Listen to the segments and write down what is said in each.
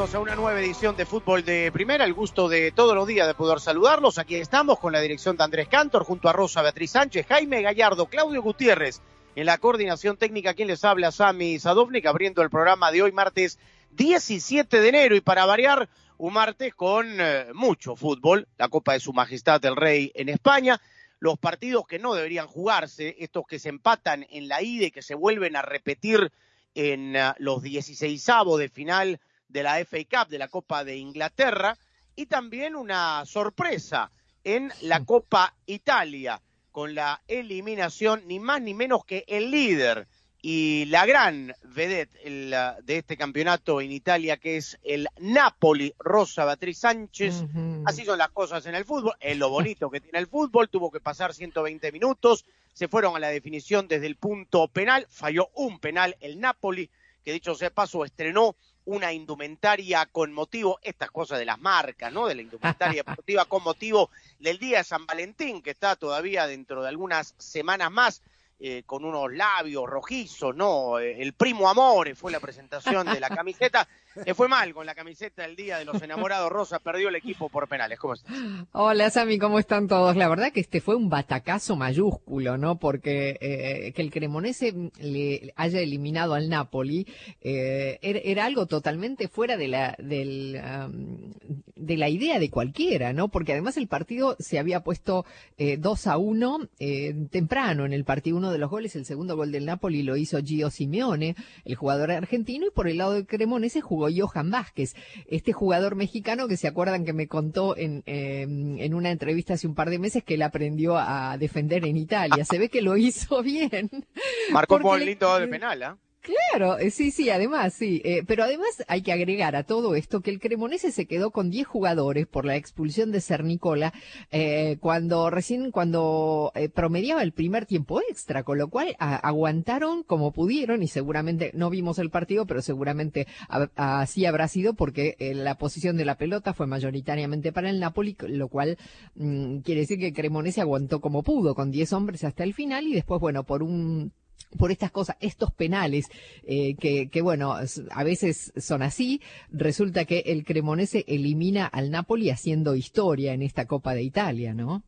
A una nueva edición de Fútbol de Primera. El gusto de todos los días de poder saludarlos. Aquí estamos con la dirección de Andrés Cantor, junto a Rosa Beatriz Sánchez, Jaime Gallardo, Claudio Gutiérrez. En la coordinación técnica, quien les habla, Sami Sadovnik, abriendo el programa de hoy, martes 17 de enero. Y para variar, un martes con eh, mucho fútbol. La Copa de Su Majestad el Rey en España. Los partidos que no deberían jugarse, estos que se empatan en la ida y que se vuelven a repetir en uh, los 16 de final de la FA Cup, de la Copa de Inglaterra, y también una sorpresa en la Copa Italia, con la eliminación ni más ni menos que el líder y la gran vedette el, de este campeonato en Italia, que es el Napoli, Rosa Beatriz Sánchez. Así son las cosas en el fútbol, es lo bonito que tiene el fútbol, tuvo que pasar 120 minutos, se fueron a la definición desde el punto penal, falló un penal el Napoli, que dicho sea paso estrenó una indumentaria con motivo, estas cosas de las marcas, ¿no? De la indumentaria deportiva con motivo del Día de San Valentín, que está todavía dentro de algunas semanas más, eh, con unos labios rojizos, ¿no? Eh, el primo amore fue la presentación de la camiseta. Le fue mal con la camiseta del Día de los Enamorados. Rosa perdió el equipo por penales. ¿Cómo estás? Hola Sami, ¿cómo están todos? La verdad que este fue un batacazo mayúsculo, ¿no? Porque eh, que el Cremonese le haya eliminado al Napoli eh, era, algo totalmente fuera de la del, de la idea de cualquiera, ¿no? Porque además el partido se había puesto eh, 2 a 1 eh, temprano en el partido. Uno de los goles, el segundo gol del Napoli lo hizo Gio Simeone, el jugador argentino, y por el lado del Cremonese jugó Johan Vázquez, este jugador mexicano que se acuerdan que me contó en, eh, en una entrevista hace un par de meses que él aprendió a defender en Italia. Se ve que lo hizo bien. Marcó por le- lindo de penal, ¿ah? Claro, eh, sí, sí, además, sí. Eh, pero además hay que agregar a todo esto que el Cremonese se quedó con 10 jugadores por la expulsión de Cernicola eh, cuando recién, cuando eh, promediaba el primer tiempo extra, con lo cual aguantaron como pudieron y seguramente, no vimos el partido, pero seguramente así habrá sido porque la posición de la pelota fue mayoritariamente para el Napoli, lo cual mm, quiere decir que Cremonese aguantó como pudo, con 10 hombres hasta el final y después, bueno, por un por estas cosas, estos penales, eh, que, que bueno, a veces son así, resulta que el Cremonese elimina al Napoli haciendo historia en esta Copa de Italia, ¿no?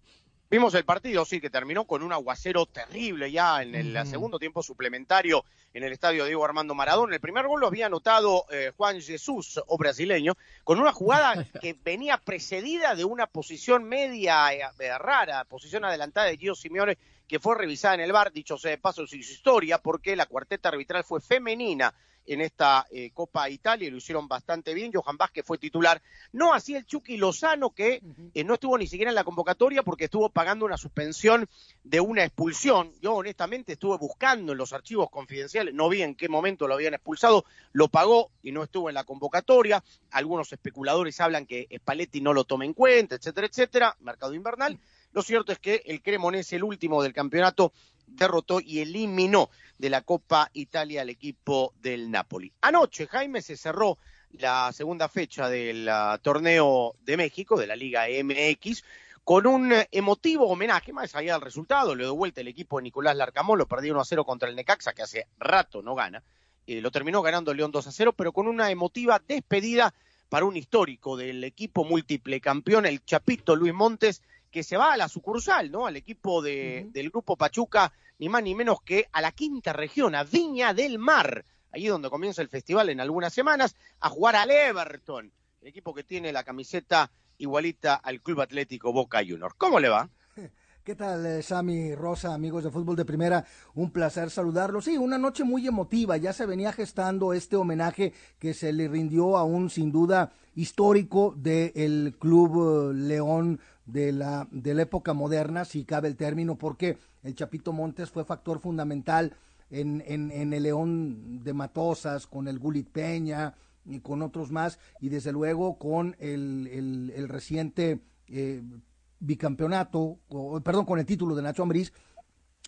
Vimos el partido, sí, que terminó con un aguacero terrible ya en el segundo tiempo suplementario en el estadio Diego Armando Maradona. El primer gol lo había anotado eh, Juan Jesús, o brasileño, con una jugada que venía precedida de una posición media eh, rara, posición adelantada de Gio Simeone, que fue revisada en el bar, dicho sea de paso, su historia, porque la cuarteta arbitral fue femenina en esta eh, Copa Italia y lo hicieron bastante bien. Johan Vázquez fue titular. No así el Chucky Lozano, que eh, no estuvo ni siquiera en la convocatoria porque estuvo pagando una suspensión de una expulsión. Yo honestamente estuve buscando en los archivos confidenciales, no vi en qué momento lo habían expulsado, lo pagó y no estuvo en la convocatoria. Algunos especuladores hablan que Spalletti no lo toma en cuenta, etcétera, etcétera. Mercado invernal. Lo cierto es que el Cremonese, el último del campeonato, derrotó y eliminó de la Copa Italia al equipo del Napoli. Anoche, Jaime, se cerró la segunda fecha del uh, torneo de México, de la Liga MX, con un emotivo homenaje, más allá del resultado, le dio vuelta el equipo de Nicolás Larcamón, lo perdió 1 a 0 contra el Necaxa, que hace rato no gana, eh, lo terminó ganando León 2 a 0, pero con una emotiva despedida para un histórico del equipo múltiple campeón, el Chapito Luis Montes, que se va a la sucursal, ¿no? Al equipo de, uh -huh. del grupo Pachuca, ni más ni menos que a la quinta región, a Viña del Mar, allí donde comienza el festival en algunas semanas, a jugar al Everton, el equipo que tiene la camiseta igualita al Club Atlético Boca Juniors. ¿Cómo le va? ¿Qué tal, eh, Sammy, Rosa, amigos de Fútbol de Primera? Un placer saludarlos. Sí, una noche muy emotiva. Ya se venía gestando este homenaje que se le rindió a un, sin duda, histórico del Club eh, León de la, de la época moderna, si cabe el término, porque el Chapito Montes fue factor fundamental en, en, el León de Matosas, con el Gulit Peña y con otros más, y desde luego con el, el, reciente eh, bicampeonato, perdón, con el título de Nacho Ambriz,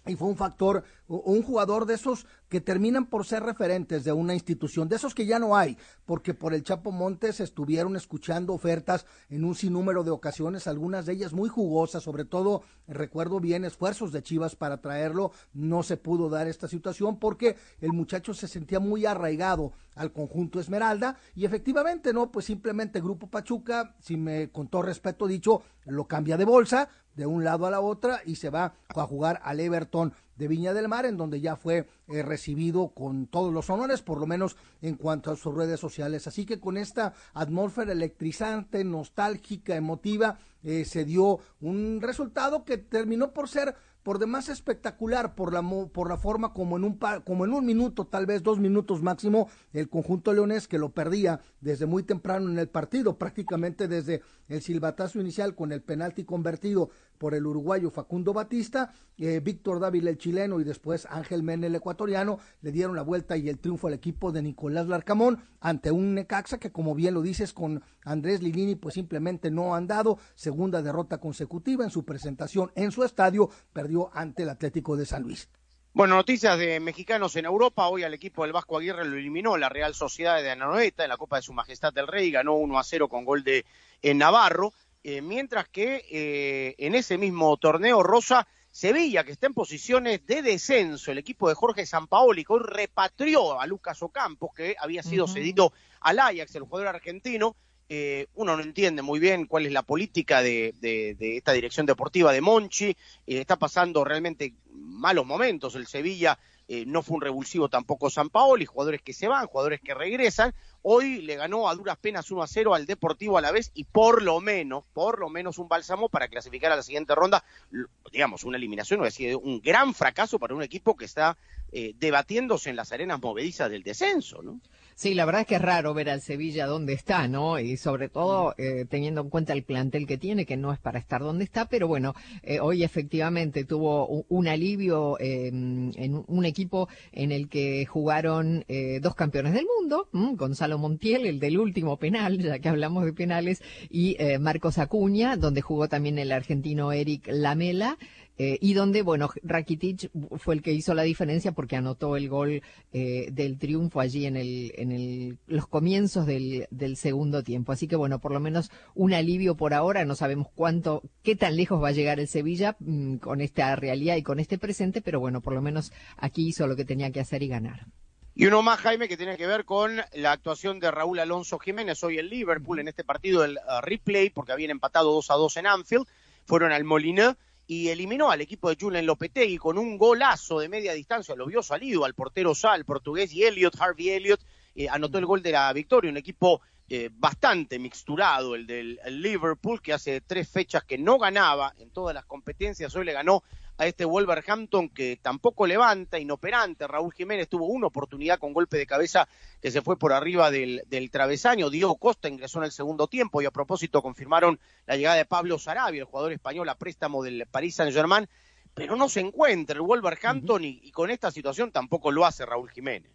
y fue un factor, un jugador de esos que terminan por ser referentes de una institución, de esos que ya no hay, porque por el Chapo Montes estuvieron escuchando ofertas en un sinnúmero de ocasiones, algunas de ellas muy jugosas, sobre todo recuerdo bien esfuerzos de Chivas para traerlo, no se pudo dar esta situación porque el muchacho se sentía muy arraigado al conjunto Esmeralda y efectivamente, no, pues simplemente Grupo Pachuca, si me con todo respeto dicho, lo cambia de bolsa, de un lado a la otra y se va a jugar al Everton de Viña del Mar, en donde ya fue eh, recibido con todos los honores, por lo menos en cuanto a sus redes sociales. Así que con esta atmósfera electrizante, nostálgica, emotiva, eh, se dio un resultado que terminó por ser por demás espectacular por la por la forma como en un como en un minuto tal vez dos minutos máximo el conjunto leonés que lo perdía desde muy temprano en el partido prácticamente desde el silbatazo inicial con el penalti convertido por el uruguayo Facundo Batista eh, Víctor Dávila el chileno y después Ángel Mena el ecuatoriano le dieron la vuelta y el triunfo al equipo de Nicolás Larcamón ante un Necaxa que como bien lo dices con Andrés Lilini pues simplemente no han dado segunda derrota consecutiva en su presentación en su estadio perdió ante el Atlético de San Luis. Bueno, noticias de mexicanos en Europa. Hoy al equipo del Vasco Aguirre lo eliminó la Real Sociedad de Anoeta en la Copa de Su Majestad del Rey. Ganó 1 a 0 con gol de Navarro. Eh, mientras que eh, en ese mismo torneo, Rosa, Sevilla, que está en posiciones de descenso, el equipo de Jorge Sampaoli, que hoy repatrió a Lucas Ocampos, que había sido cedido al Ajax, el jugador argentino, eh, uno no entiende muy bien cuál es la política de, esta dirección deportiva de Monchi, eh, está pasando realmente malos momentos, el Sevilla eh, no fue un revulsivo tampoco San Paoli, jugadores que se van, jugadores que regresan, hoy le ganó a duras penas 1 a 0 al Deportivo a la vez y por lo menos, por lo menos un bálsamo para clasificar a la siguiente ronda, digamos, una eliminación, o decir, un gran fracaso para un equipo que está debatiéndose en las arenas movedizas del descenso, ¿no? Sí, la verdad es que es raro ver al Sevilla donde está, ¿no? Y sobre todo eh, teniendo en cuenta el plantel que tiene, que no es para estar donde está, pero bueno, eh, hoy efectivamente tuvo un, alivio em, en un equipo en el que jugaron eh, dos campeones del mundo, Gonzalo Montiel, el del último penal, ya que hablamos de penales, y Marcos Acuña, donde jugó también el argentino Eric Lamela. Eh, y donde, bueno, Rakitic fue el que hizo la diferencia porque anotó el gol eh, del triunfo allí en, el, en el, los comienzos del, del segundo tiempo. Así que, bueno, por lo menos un alivio por ahora. No sabemos cuánto, qué tan lejos va a llegar el Sevilla mm, con esta realidad y con este presente, pero bueno, por lo menos aquí hizo lo que tenía que hacer y ganar. Y uno más, Jaime, que tiene que ver con la actuación de Raúl Alonso Jiménez hoy en Liverpool en este partido del uh, replay, porque habían empatado 2 a 2 en Anfield, fueron al Molineux y eliminó al equipo de Julen Lopetegui con un golazo de media distancia, lo vio salido al portero Sal, portugués, y Elliot, Harvey Elliot, eh, anotó el gol de la victoria, un equipo eh, bastante mixturado, el del Liverpool, que hace tres fechas que no ganaba en todas las competencias, hoy le ganó a este Wolverhampton que tampoco levanta, inoperante. Raúl Jiménez tuvo una oportunidad con golpe de cabeza que se fue por arriba del, travesaño. Diego Costa ingresó en el segundo tiempo y a propósito confirmaron la llegada de Pablo Sarabia, el jugador español a préstamo del Paris Saint-Germain, pero no se encuentra el Wolverhampton y, y con esta situación tampoco lo hace Raúl Jiménez.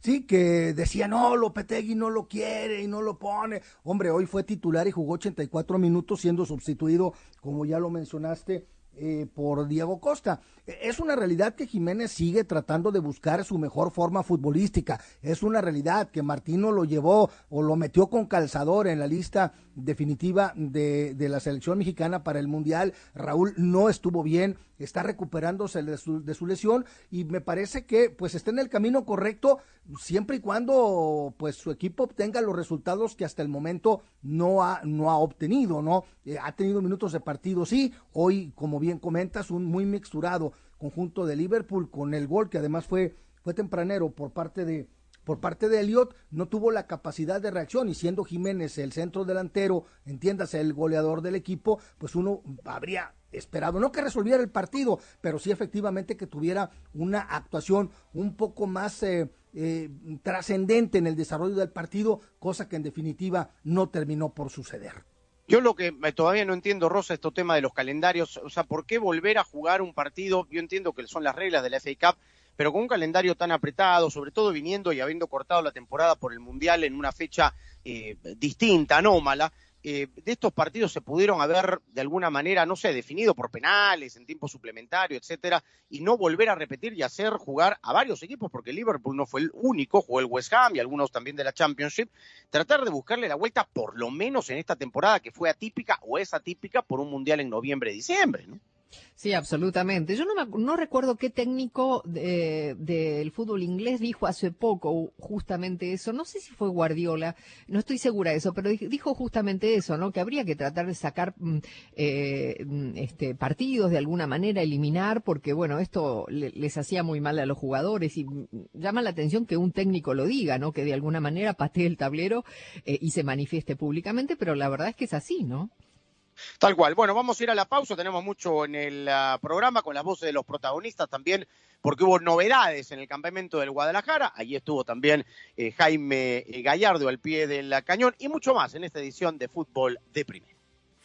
Sí, que decía, no, Lopetegui no lo quiere y no lo pone. Hombre, hoy fue titular y jugó 84 minutos siendo sustituido, como ya lo mencionaste, eh, por Diego Costa. Es una realidad que Jiménez sigue tratando de buscar su mejor forma futbolística. Es una realidad que Martino lo llevó o lo metió con calzador en la lista definitiva de, de la selección mexicana para el Mundial. Raúl no estuvo bien, está recuperándose de su, de su, lesión y me parece que pues está en el camino correcto siempre y cuando pues su equipo obtenga los resultados que hasta el momento no ha, no ha obtenido, ¿no? Eh, ha tenido minutos de partido, sí, hoy como bien comentas, un muy mixturado conjunto de Liverpool con el gol que además fue, fue tempranero por parte de por parte de Elliot, no tuvo la capacidad de reacción y siendo Jiménez el centro delantero, entiéndase el goleador del equipo, pues uno habría esperado, no que resolviera el partido, pero sí efectivamente que tuviera una actuación un poco más eh, eh, trascendente en el desarrollo del partido, cosa que en definitiva no terminó por suceder. Yo lo que todavía no entiendo, Rosa, este tema de los calendarios, o sea, ¿por qué volver a jugar un partido? Yo entiendo que son las reglas de la FA Cup, pero con un calendario tan apretado, sobre todo viniendo y habiendo cortado la temporada por el Mundial en una fecha eh, distinta, anómala, eh, de estos partidos se pudieron haber de alguna manera, no sé, definido por penales, en tiempo suplementario, etcétera, y no volver a repetir y hacer jugar a varios equipos, porque Liverpool no fue el único, jugó el West Ham y algunos también de la Championship, tratar de buscarle la vuelta por lo menos en esta temporada que fue atípica o es atípica por un mundial en noviembre, diciembre, ¿no? Sí, absolutamente. Yo no, no recuerdo qué técnico del fútbol inglés dijo hace poco justamente eso. No sé si fue Guardiola, no estoy segura de eso, pero dijo justamente eso, ¿no? Que habría que tratar de sacar mm, eh, mm, este, partidos de alguna manera, eliminar, porque bueno, esto les hacía muy mal a los jugadores y mm, llama la atención que un técnico lo diga, ¿no? Que de alguna manera patee el tablero eh, y se manifieste públicamente, pero la verdad es que es así, ¿no? Tal cual. Bueno, vamos a ir a la pausa. Tenemos mucho en el ah, programa con las voces de los protagonistas también, porque hubo novedades en el campamento del Guadalajara. Allí estuvo también eh, Jaime eh, Gallardo al pie del cañón y mucho más en esta edición de Fútbol de Primera.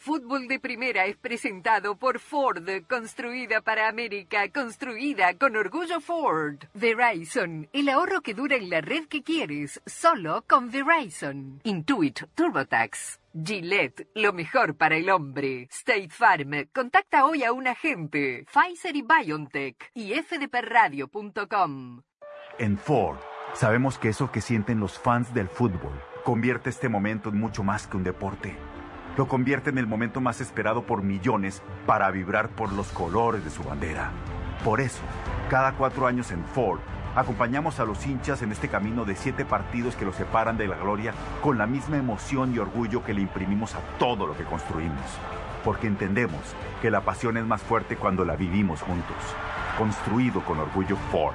Fútbol de Primera es presentado por Ford, construida para América, construida con orgullo Ford. Verizon, el ahorro que dura en la red que quieres, solo con Verizon. Intuit TurboTax. Gillette, lo mejor para el hombre. State Farm, contacta hoy a un agente. Pfizer y BioNTech y fdpradio.com. En Ford, sabemos que eso que sienten los fans del fútbol convierte este momento en mucho más que un deporte lo convierte en el momento más esperado por millones para vibrar por los colores de su bandera. Por eso, cada cuatro años en Ford, acompañamos a los hinchas en este camino de siete partidos que los separan de la gloria con la misma emoción y orgullo que le imprimimos a todo lo que construimos. Porque entendemos que la pasión es más fuerte cuando la vivimos juntos. Construido con orgullo Ford.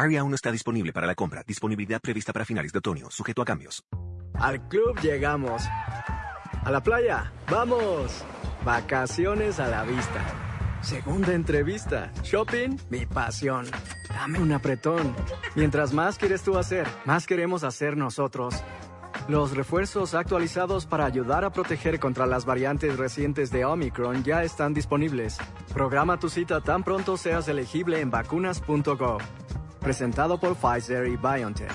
Aria aún no está disponible para la compra. Disponibilidad prevista para finales de otoño, sujeto a cambios. Al club llegamos. A la playa, vamos. Vacaciones a la vista. Segunda entrevista. Shopping, mi pasión. Dame un apretón. Mientras más quieres tú hacer, más queremos hacer nosotros. Los refuerzos actualizados para ayudar a proteger contra las variantes recientes de Omicron ya están disponibles. Programa tu cita tan pronto seas elegible en vacunas.gov. Presentado por Pfizer y BioNTech.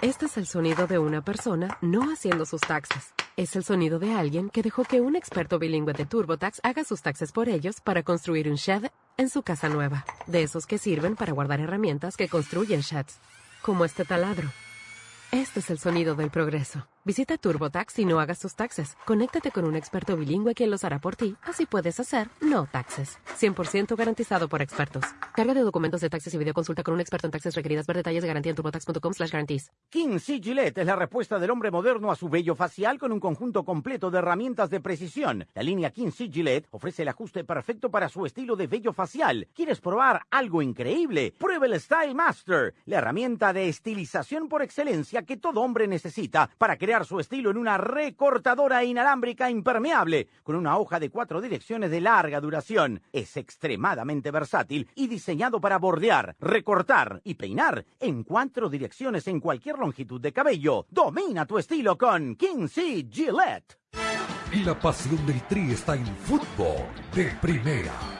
Este es el sonido de una persona no haciendo sus taxes. Es el sonido de alguien que dejó que un experto bilingüe de TurboTax haga sus taxes por ellos para construir un shed en su casa nueva. De esos que sirven para guardar herramientas que construyen sheds, como este taladro. Este es el sonido del progreso. Visita TurboTax y no hagas tus taxes. Conéctate con un experto bilingüe quien los hará por ti. Así puedes hacer no taxes. 100% garantizado por expertos. Carga de documentos de taxes y videoconsulta con un experto en taxes requeridas. Ver detalles de garantía en turbotax.com slash guarantees. King C. Es la respuesta del hombre moderno a su vello facial con un conjunto completo de herramientas de precisión. La línea King C. Ofrece el ajuste perfecto para su estilo de vello facial. ¿Quieres probar algo increíble? Prueba el Style Master, la herramienta de estilización por excelencia que todo hombre necesita para crear su estilo en una recortadora inalámbrica impermeable con una hoja de cuatro direcciones de larga duración. Es extremadamente versátil y diseñado para bordear, recortar y peinar en cuatro direcciones en cualquier longitud de cabello. Domina tu estilo con King C. Gillette. Y la pasión del Tri está en fútbol de primera.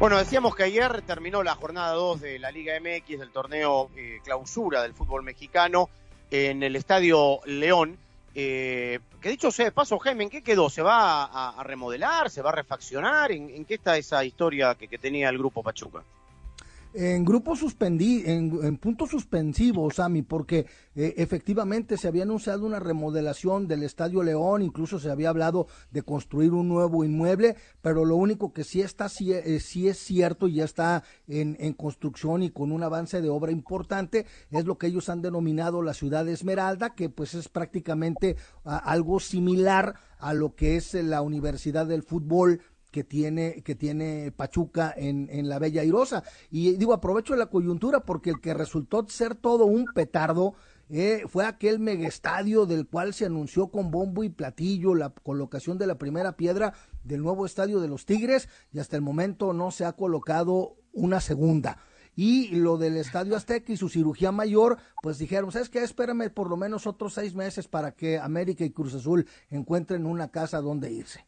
Bueno, decíamos que ayer terminó la jornada 2 de la Liga MX del torneo eh, clausura del fútbol mexicano en el Estadio León. Eh, que dicho sea de paso, Jaime, ¿en qué quedó? ¿Se va a, remodelar? ¿Se va a refaccionar? ¿En, qué está esa historia que tenía el grupo Pachuca? En grupo suspendí, en, en punto suspensivo, Sami, porque eh, efectivamente se había anunciado una remodelación del Estadio León, incluso se había hablado de construir un nuevo inmueble, pero lo único que sí está, sí, eh, sí es cierto y ya está en, en, construcción y con un avance de obra importante, es lo que ellos han denominado la ciudad de Esmeralda, que pues es prácticamente a, algo similar a lo que es la Universidad del Fútbol que tiene, que tiene Pachuca en, en la Bella Airosa. Y digo, aprovecho la coyuntura porque el que resultó ser todo un petardo eh, fue aquel megestadio del cual se anunció con bombo y platillo la colocación de la primera piedra del nuevo estadio de los Tigres y hasta el momento no se ha colocado una segunda. Y lo del Estadio Azteca y su cirugía mayor, pues dijeron, ¿sabes qué? Espérame por lo menos otros seis meses para que América y Cruz Azul encuentren una casa donde irse.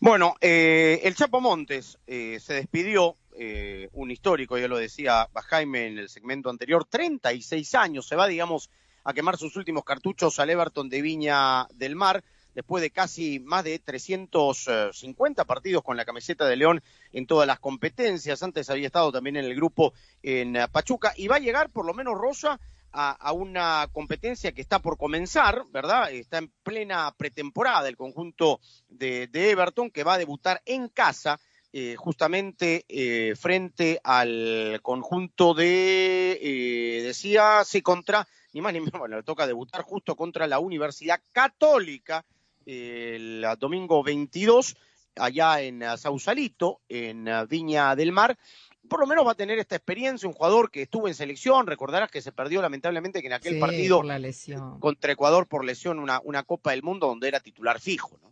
Bueno, eh, el Chapo Montes eh, se despidió, eh, un histórico, ya lo decía Jaime en el segmento anterior, 36 años, se va, digamos, a quemar sus últimos cartuchos al Everton de Viña del Mar, después de casi más de 350 partidos con la camiseta de León en todas las competencias, antes había estado también en el grupo en Pachuca, y va a llegar por lo menos Rosa a, una competencia que está por comenzar, ¿verdad? Está en plena pretemporada el conjunto de, Everton que va a debutar en casa. Eh, justamente eh, frente al conjunto de, eh, decía, sí, contra, ni más ni menos, bueno, le toca debutar justo contra la Universidad Católica el domingo 22, allá en Sausalito, en Viña del Mar, por lo menos va a tener esta experiencia, un jugador que estuvo en selección, recordarás que se perdió lamentablemente que en aquel sí, partido lesión. contra Ecuador por lesión una, una Copa del Mundo donde era titular fijo, ¿no?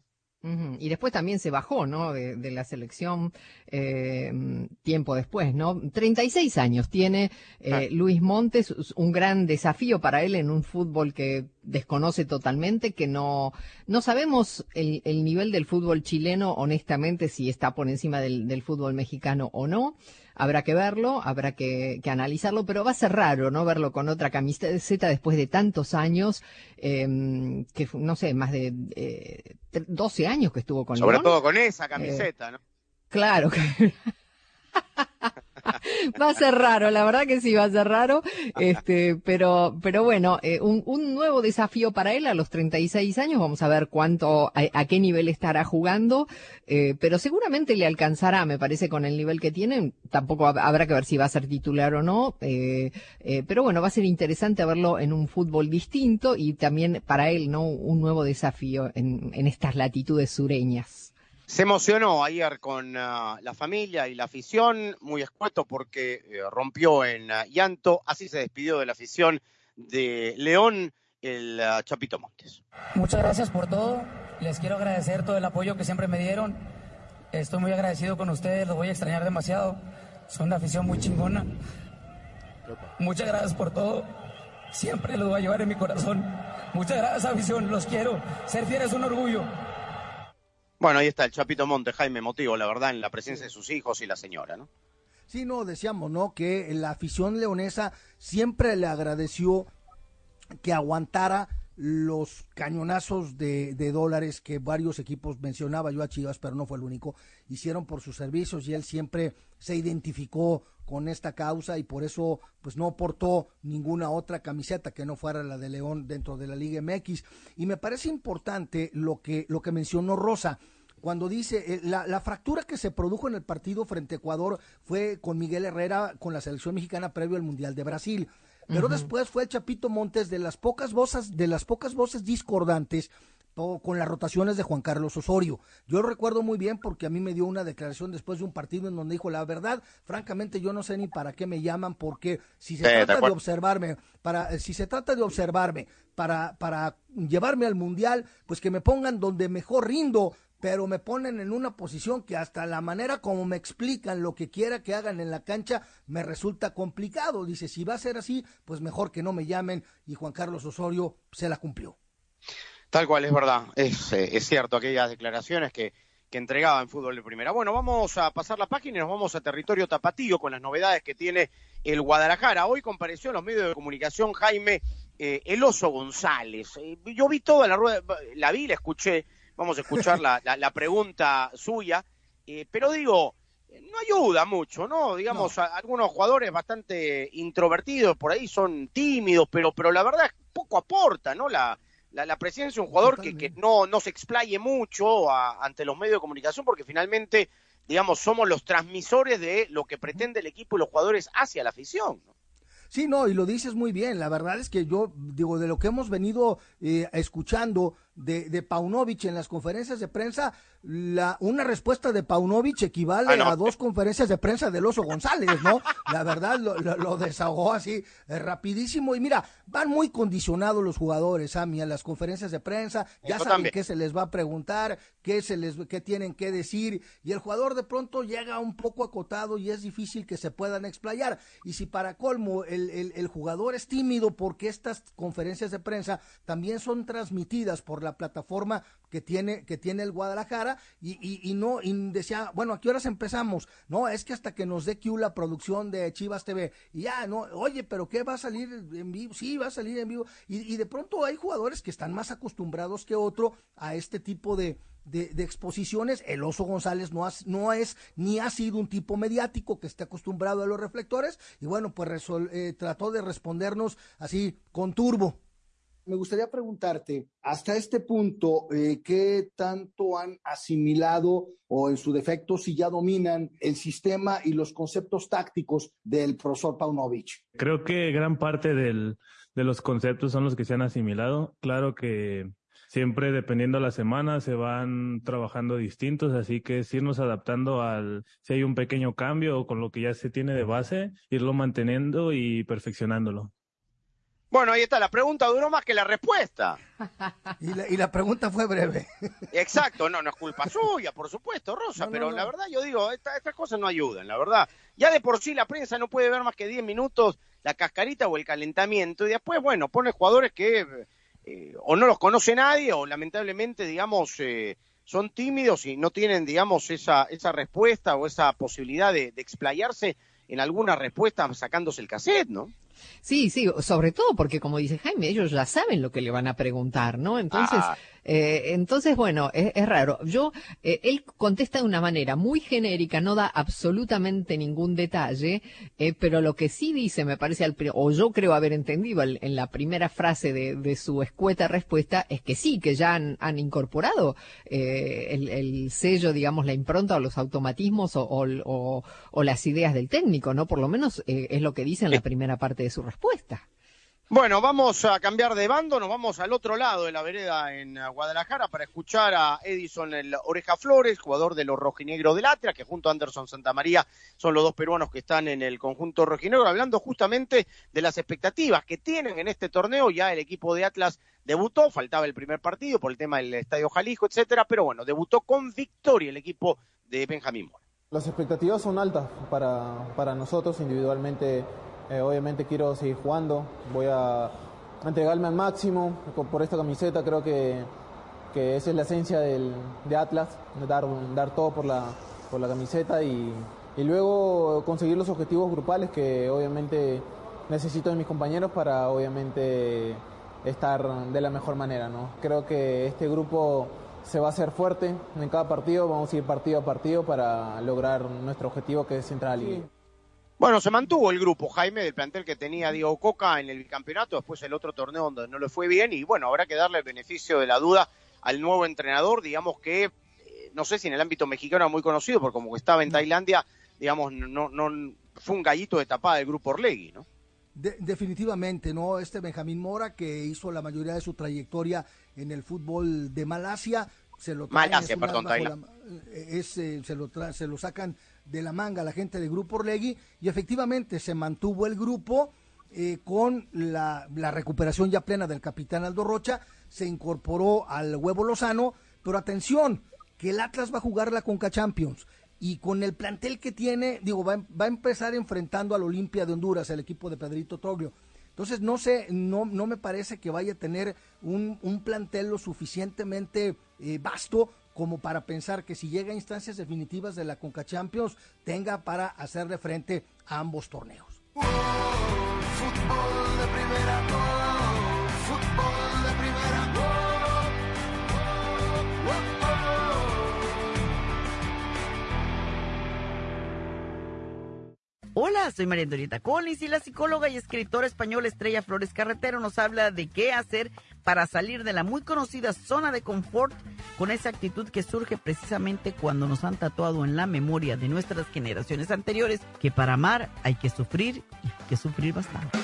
Uh -huh. Y después también se bajó, ¿no? De, de la selección eh, tiempo después, ¿no? 36 años tiene eh, ah. Luis Montes, un gran desafío para él en un fútbol que desconoce totalmente, que no, no sabemos el, el nivel del fútbol chileno, honestamente, si está por encima del, del fútbol mexicano o no habrá que verlo, habrá que, que, analizarlo, pero va a ser raro, ¿no? Verlo con otra camiseta después de tantos años, eh, que no sé, más de eh, 12 años que estuvo con Sobre León. todo con esa camiseta, eh, ¿no? Claro. va a ser raro, la verdad que sí va a ser raro, este, pero, pero bueno, eh, un, nuevo desafío para él a los 36 años, vamos a ver cuánto, a, a qué nivel estará jugando, eh, pero seguramente le alcanzará, me parece, con el nivel que tiene, tampoco habrá que ver si va a ser titular o no, eh, pero bueno, va a ser interesante verlo en un fútbol distinto y también para él, ¿no? Un nuevo desafío en, en estas latitudes sureñas. Se emocionó ayer con uh, la familia y la afición, muy escueto porque eh, rompió en uh, llanto, así se despidió de la afición de León el uh, Chapito Montes. Muchas gracias por todo, les quiero agradecer todo el apoyo que siempre me dieron, estoy muy agradecido con ustedes, los voy a extrañar demasiado, son una afición muy chingona. Muchas gracias por todo. Siempre lo voy a llevar en mi corazón. Muchas gracias, afición. Los quiero. Ser fiel es un orgullo. Bueno, ahí está el Chapito Monte, Jaime Motivo, la verdad, en la presencia de sus hijos y la señora, ¿no? Sí, no, decíamos, ¿no? Que la afición leonesa siempre le agradeció que aguantara los cañonazos de, dólares que varios equipos mencionaba yo a Chivas, pero no fue el único, hicieron por sus servicios y él siempre se identificó con esta causa y por eso pues no portó ninguna otra camiseta que no fuera la de León dentro de la Liga MX y me parece importante lo que lo que mencionó Rosa cuando dice eh, la, la, fractura que se produjo en el partido frente a Ecuador fue con Miguel Herrera con la selección mexicana previo al Mundial de Brasil pero uh -huh. después fue el Chapito Montes de las pocas voces, de las pocas voces discordantes con las rotaciones de Juan Carlos Osorio. Yo lo recuerdo muy bien porque a mí me dio una declaración después de un partido en donde dijo la verdad, francamente yo no sé ni para qué me llaman porque si se Sí, trata de de observarme, para si se trata de observarme para para llevarme al mundial, pues que me pongan donde mejor rindo, pero me ponen en una posición que hasta la manera como me explican lo que quiera que hagan en la cancha me resulta complicado. Dice, si va a ser así, pues mejor que no me llamen y Juan Carlos Osorio se la cumplió. Tal cual, es verdad. Es, eh, es cierto, aquellas declaraciones que, que entregaba en fútbol de primera. Bueno, vamos a pasar la página y nos vamos a territorio tapatío con las novedades que tiene el Guadalajara. Hoy compareció en los medios de comunicación Jaime eh, El Oso González. Eh, yo vi toda la rueda, la vi, la escuché. Vamos a escuchar la, la, la pregunta suya. Eh, pero digo, no ayuda mucho, ¿no? Digamos, a- algunos jugadores bastante introvertidos por ahí son tímidos, pero, pero la verdad poco aporta, ¿no? La, la, la presencia de un jugador que, que no, no se explaye mucho a- ante los medios de comunicación, porque finalmente, digamos, somos los transmisores de lo que pretende el equipo y los jugadores hacia la afición. ¿no? Sí, no, y lo dices muy bien. La verdad es que yo digo, de lo que hemos venido eh, escuchando de, de Paunovic en las conferencias de prensa, la, una respuesta de Paunovic equivale Ah, no. a dos conferencias de prensa del Oso González, ¿no? La verdad lo, lo- lo desahogó así eh, rapidísimo. Y mira, van muy condicionados los jugadores, Sammy, a las conferencias de prensa. Ya Eso saben también. qué se les va a preguntar, qué, se les, qué tienen que decir. Y el jugador de pronto llega un poco acotado y es difícil que se puedan explayar. Y si para colmo el, el, el jugador es tímido porque estas conferencias de prensa también son transmitidas por la plataforma que tiene, que tiene el Guadalajara y, y, no, y decía, bueno, ¿a qué horas empezamos? No, es que hasta que nos dé Q la producción de Chivas TV. Y ya, no, oye, pero ¿qué va a salir en vivo? Sí, va a salir en vivo. Y, de pronto hay jugadores que están más acostumbrados que otro a este tipo de, exposiciones. El Oso González no, es ni ha sido un tipo mediático que esté acostumbrado a los reflectores. Y bueno, pues eh, trató de respondernos así con turbo. Me gustaría preguntarte, hasta este punto, eh, ¿qué tanto han asimilado o en su defecto si ya dominan el sistema y los conceptos tácticos del profesor Paunovic? Creo que gran parte de los conceptos son los que se han asimilado. Claro que siempre dependiendo la semana se van trabajando distintos, así que es irnos adaptando al, si hay un pequeño cambio o con lo que ya se tiene de base, irlo manteniendo y perfeccionándolo. Bueno, ahí está, la pregunta duró más que la respuesta. Y la, y la pregunta fue breve. Exacto, no, no es culpa suya, por supuesto, Rosa, No, no, pero no. la verdad yo digo, esta- estas cosas no ayudan, la verdad. Ya de por sí la prensa no puede ver más que 10 minutos la cascarita o el calentamiento y después, bueno, pone jugadores que eh, o no los conoce nadie o lamentablemente, digamos, eh, son tímidos y no tienen, digamos, esa, esa respuesta o esa posibilidad de, de explayarse en alguna respuesta sacándose el cassette, ¿no? Sí, sí, sobre todo porque como dice Jaime, ellos ya saben lo que le van a preguntar, ¿no? Entonces, Ah. Eh, entonces bueno, es, es raro. Yo, eh, él contesta de una manera muy genérica, no da absolutamente ningún detalle, eh, pero lo que sí dice, me parece, al o yo creo haber entendido al- en la primera frase de, de su escueta respuesta, es que sí, que ya han, han incorporado eh, el, el sello, digamos, la impronta o los automatismos o, o- o- o las ideas del técnico, ¿no? Por lo menos eh, es lo que dice en la primera parte de su respuesta. Bueno, vamos a cambiar de bando, nos vamos al otro lado de la vereda en Guadalajara para escuchar a Edison el Oreja Flores, jugador de los rojinegros del Atria, que junto a Anderson Santamaría son los dos peruanos que están en el conjunto rojinegro, hablando justamente de las expectativas que tienen en este torneo. Ya el equipo de Atlas debutó, faltaba el primer partido por el tema del Estadio Jalisco, etcétera, pero bueno, debutó con victoria el equipo de Benjamín Mora. Las expectativas son altas para, para nosotros individualmente. Eh, obviamente quiero seguir jugando, voy a entregarme al máximo por- esta camiseta. Creo que, que esa es la esencia del, de Atlas, dar, dar todo por la, por la camiseta y, y luego conseguir los objetivos grupales que obviamente necesito de mis compañeros para obviamente estar de la mejor manera. ¿no? Creo que este grupo se va a hacer fuerte en cada partido, vamos a ir partido a partido para lograr nuestro objetivo que es entrar a la liga. Bueno, se mantuvo el grupo, Jaime, del plantel que tenía Diego Coca en el bicampeonato, después el otro torneo donde no le fue bien, y bueno, habrá que darle el beneficio de la duda al nuevo entrenador, digamos que, eh, no sé si en el ámbito mexicano era muy conocido, porque como que estaba en Tailandia, digamos, no, no fue un gallito de tapada del grupo Orlegui, ¿no? De- definitivamente, ¿no? Este Benjamín Mora, que hizo la mayoría de su trayectoria en el fútbol de Malasia, se lo traen, Malasia, es perdón, la- es, eh, se, lo tra- se lo sacan de la manga la gente del grupo Orlegui y efectivamente se mantuvo el grupo eh, con la, la recuperación ya plena del capitán Aldo Rocha, se incorporó al huevo Lozano, pero atención, que el Atlas va a jugar la Conca Champions y con el plantel que tiene, digo, va, va a empezar enfrentando al Olimpia de Honduras, el equipo de Pedrito Troglio. Entonces, no sé, no, no me parece que vaya a tener un, un plantel lo suficientemente eh, vasto como para pensar que si llega a instancias definitivas de la Conca Champions, tenga para hacerle frente a ambos torneos. Fútbol de primera, Hola, soy María Antonieta Collins y la psicóloga y escritora española Estrella Flores Carretero nos habla de qué hacer para salir de la muy conocida zona de confort con esa actitud que surge precisamente cuando nos han tatuado en la memoria de nuestras generaciones anteriores que para amar hay que sufrir y hay que sufrir bastante.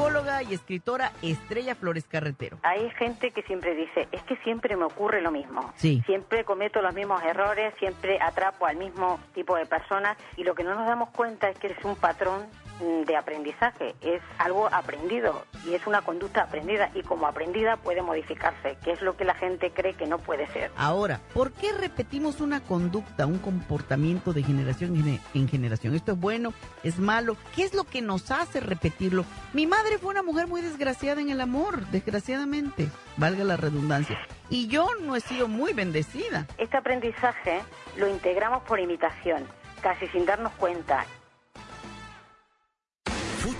Psicóloga y escritora Estrella Flores Carretero. Hay gente que siempre dice, es que siempre me ocurre lo mismo. Sí. Siempre cometo los mismos errores, siempre atrapo al mismo tipo de personas y lo que no nos damos cuenta es que es un patrón de aprendizaje, es algo aprendido y es una conducta aprendida y como aprendida puede modificarse, que es lo que la gente cree que no puede ser. Ahora, ¿por qué repetimos una conducta, un comportamiento de generación en gene- en generación? ¿Esto es bueno? ¿Es malo? ¿Qué es lo que nos hace repetirlo? Mi madre fue una mujer muy desgraciada en el amor, desgraciadamente, valga la redundancia. Y yo no he sido muy bendecida. Este aprendizaje lo integramos por imitación, casi sin darnos cuenta. put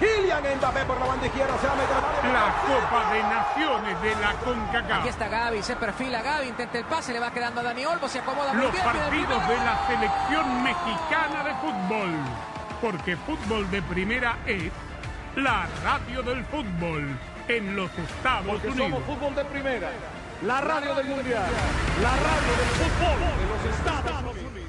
Kylian Mbappé por la banda izquierda, se va a meter área. La Copa de Naciones de la CONCACAF. Aquí está Gaby, se perfila Gaby, intenta el pase, le va quedando a Dani Olmo, se acomoda muy Los bien. partidos de la selección mexicana de fútbol. Porque fútbol de primera es la radio del fútbol en los Estados Porque Unidos. somos fútbol de primera. La radio del mundial. La radio del fútbol de los Estados Unidos.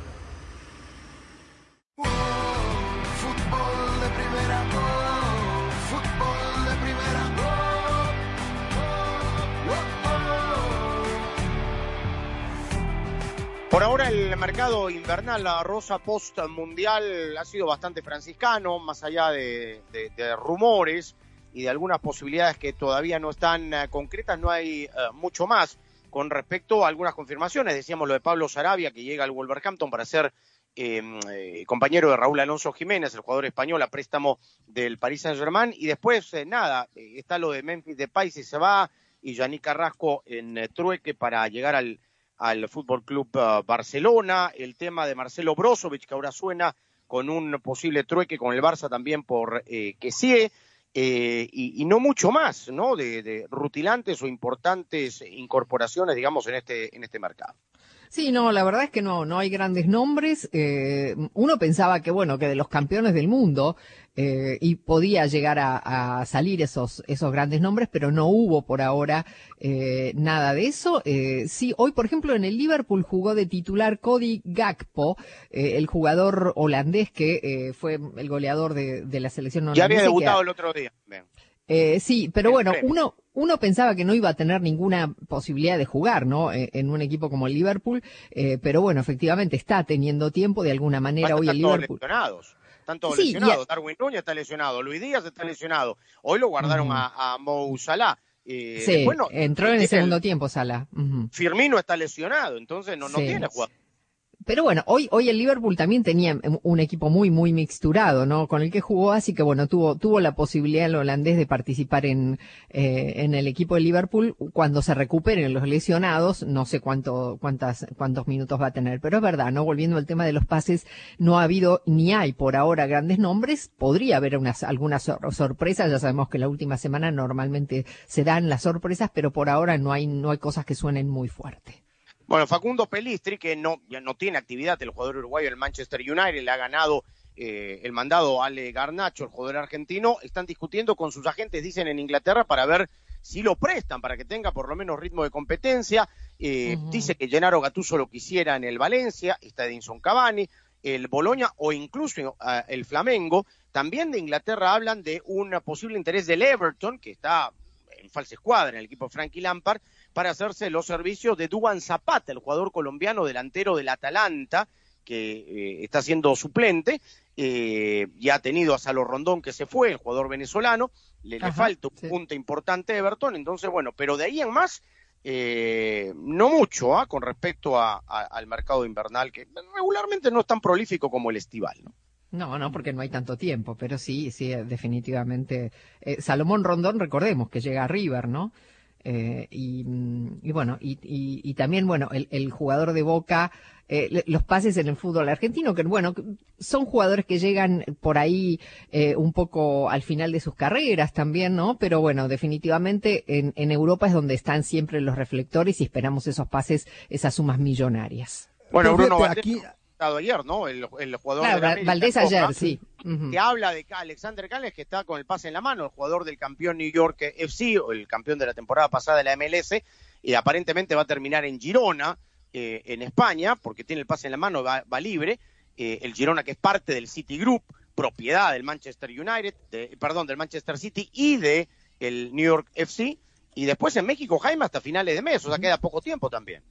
Por ahora el mercado invernal, la rosa post mundial, ha sido bastante franciscano, más allá de, rumores y de algunas posibilidades que todavía no están eh, concretas, no hay eh, mucho más con respecto a algunas confirmaciones. Decíamos lo de Pablo Sarabia, que llega al Wolverhampton para ser eh, eh, compañero de Raúl Alonso Jiménez, el jugador español a préstamo del Paris Saint-Germain. Y después, eh, nada, está lo de Memphis Depay si se va y Yannick Carrasco en trueque para llegar al, al Fútbol Club eh, Barcelona. El tema de Marcelo Brozovic, que ahora suena con un posible trueque con el Barça también por eh, eh, y, y no mucho más, ¿no? De, de rutilantes o importantes incorporaciones, digamos, en este, en este mercado. Sí, no, la verdad es que no, no hay grandes nombres. Eh, uno pensaba que, bueno, que de los campeones del mundo, eh, y podía llegar a, a salir esos, esos grandes nombres, pero no hubo por ahora eh, nada de eso. Eh, sí, hoy, por ejemplo, en el Liverpool jugó de titular Cody Gakpo, eh, el jugador holandés que fue el goleador de, de la selección Ya holandesa había y que- debutado el otro día. Eh, sí, pero El bueno, premio. uno, uno pensaba que no iba a tener ninguna posibilidad de jugar, ¿no? Eh, en un equipo como el Liverpool, eh, pero bueno, efectivamente está teniendo tiempo de alguna manera hoy Están el todos Liverpool. lesionados. Están todos Sí, lesionados. a- Darwin Núñez está lesionado. Luis Díaz está lesionado. Hoy lo guardaron a, a Mo Salah. Eh, Sí, después no- entró en el segundo tiempo, Sala. Ujú. Firmino está lesionado, entonces no, no Sí, tiene sí. Pero bueno, hoy, hoy el Liverpool también tenía un equipo muy, muy mixturado, ¿no? Con el que jugó, así que bueno, tuvo, tuvo la posibilidad el holandés de participar en, eh, en el equipo de Liverpool cuando se recuperen los lesionados, no sé cuánto, cuántas, cuántos minutos va a tener, pero es verdad, ¿no? Volviendo al tema de los pases, no ha habido ni hay por ahora grandes nombres, podría haber unas, algunas sor- sorpresas, ya sabemos que la última semana normalmente se dan las sorpresas, pero por ahora no hay, no hay cosas que suenen muy fuerte. Bueno, Facundo Pelistri, que no, ya no tiene actividad, el jugador uruguayo del Manchester United, le ha ganado eh, el mandado a Ale Garnacho, el jugador argentino, están discutiendo con sus agentes, dicen en Inglaterra, para ver si lo prestan, para que tenga por lo menos ritmo de competencia. Eh, Dice que Gennaro Gattuso lo quisiera en el Valencia, está Edinson Cavani, el Boloña o incluso eh, el Flamengo. También de Inglaterra hablan de un posible interés del Everton, que está en falsa escuadra en el equipo Frankie Lampard, para hacerse los servicios de Duban Zapata, el jugador colombiano delantero del Atalanta, que eh, está siendo suplente, eh, y ha tenido a Salo Rondón que se fue, el jugador venezolano, le, falta un sí. punto importante a Everton, entonces bueno, pero de ahí en más, eh, no mucho ¿ah? con respecto a- a- al mercado invernal, que regularmente no es tan prolífico como el estival. ¿no? No, no, porque no hay tanto tiempo, pero sí, sí, eh, definitivamente. Eh, Salomón Rondón, recordemos que llega a River, ¿no? Eh, y, mm, y bueno, y, y, y también, bueno, el, el jugador de Boca, eh, los pases en el fútbol argentino, que bueno, que son jugadores que llegan por ahí eh, un poco al final de sus carreras también, ¿no? Pero bueno, definitivamente en, en Europa es donde están siempre los reflectores y esperamos esos pases, esas sumas millonarias. Bueno, Bruno aquí- ayer, ¿no? El, el jugador Claro, de la Val- América, Valdés ayer, sí. Que habla de Alexander Cales, que está con el pase en la mano, el jugador del campeón New York FC, o el campeón de la temporada pasada de la MLS, y aparentemente va a terminar en Girona, eh, en España, porque tiene el pase en la mano, va, va libre. Eh, el Girona, que es parte del City Group, propiedad del Manchester United, de- perdón, del Manchester City y de el New York FC. Y después en México, Jaime, hasta finales de mes, o sea, queda poco tiempo también.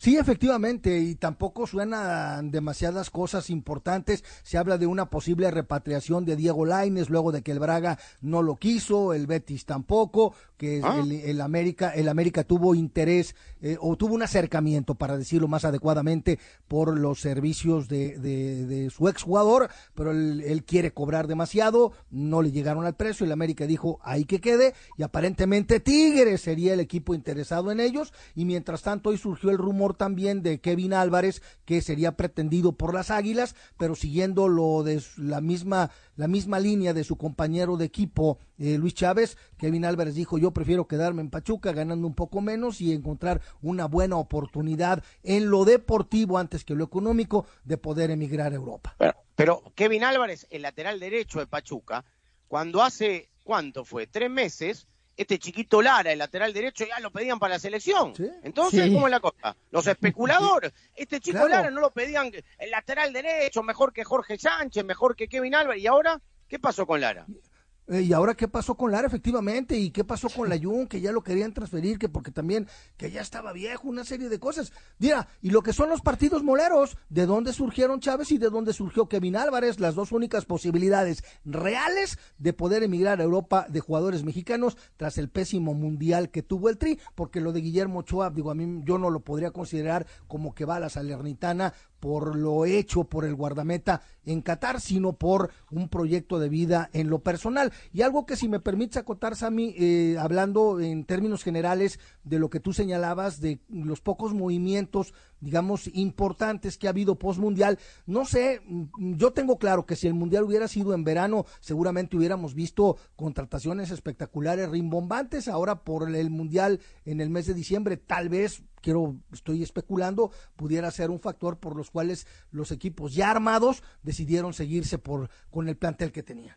Sí, efectivamente, y tampoco suenan demasiadas cosas importantes. Se habla de una posible repatriación de Diego Laines luego de que el Braga no lo quiso, el Betis tampoco, que Ah. el, el América, el América tuvo interés eh, o tuvo un acercamiento, para decirlo más adecuadamente, por los servicios de, de, de su exjugador, pero él, él quiere cobrar demasiado, no le llegaron al precio, el América dijo ahí que quede, y aparentemente Tigres sería el equipo interesado en ellos, y mientras tanto hoy surgió el rumor también de Kevin Álvarez, que sería pretendido por las Águilas, pero siguiendo lo de la misma, la misma línea de su compañero de equipo, eh, Luis Chávez, Kevin Álvarez dijo yo prefiero quedarme en Pachuca ganando un poco menos y encontrar una buena oportunidad en lo deportivo antes que lo económico de poder emigrar a Europa. Pero Kevin Álvarez, el lateral derecho de Pachuca, cuando hace, ¿cuánto fue? Tres meses, este chiquito Lara, el lateral derecho, ya lo pedían para la selección. Entonces, Sí. ¿cómo es la cosa? Los especuladores, este chico Claro. Lara no lo pedían el lateral derecho, mejor que Jorge Sánchez, mejor que Kevin Álvarez, y ahora, ¿qué pasó con Lara? Eh, y ahora qué pasó con Lara efectivamente y qué pasó con la Jun que ya lo querían transferir que porque también que ya estaba viejo una serie de cosas mira y lo que son los partidos moleros de dónde surgieron Chávez y de dónde surgió Kevin Álvarez las dos únicas posibilidades reales de poder emigrar a Europa de jugadores mexicanos tras el pésimo mundial que tuvo el Tri porque lo de Guillermo Ochoa digo a mí yo no lo podría considerar como que va a la Salernitana por lo hecho por el guardameta en Qatar, sino por un proyecto de vida en lo personal. Y algo que si me permites acotar, Sammy, eh, hablando en términos generales de lo que tú señalabas, de los pocos movimientos, digamos, importantes que ha habido post-mundial, no sé, mm, yo tengo claro que si el mundial hubiera sido en verano, seguramente hubiéramos visto contrataciones espectaculares, rimbombantes, ahora por el mundial en el mes de diciembre, tal vez quiero, estoy especulando, pudiera ser un factor por los cuales los equipos ya armados decidieron seguirse por, con el plantel que tenían.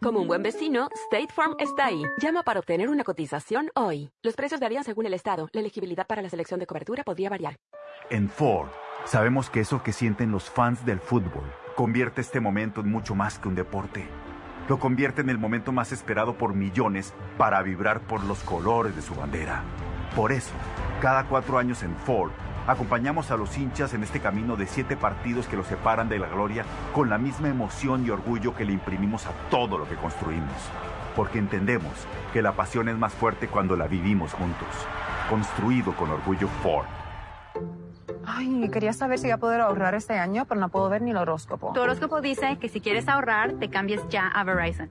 Como un buen vecino, State Farm está ahí. Llama para obtener una cotización hoy. Los precios varían según el estado. La elegibilidad para la selección de cobertura podría variar. En Ford, sabemos que eso que sienten los fans del fútbol convierte este momento en mucho más que un deporte. Lo convierte en el momento más esperado por millones para vibrar por los colores de su bandera. Por eso, cada cuatro años en Ford, acompañamos a los hinchas en este camino de siete partidos que los separan de la gloria con la misma emoción y orgullo que le imprimimos a todo lo que construimos. Porque entendemos que la pasión es más fuerte cuando la vivimos juntos. Construido con orgullo Ford. Ay, quería saber si voy a poder ahorrar este año, pero no puedo ver ni el horóscopo. Tu horóscopo dice que si quieres ahorrar, te cambies ya a Verizon.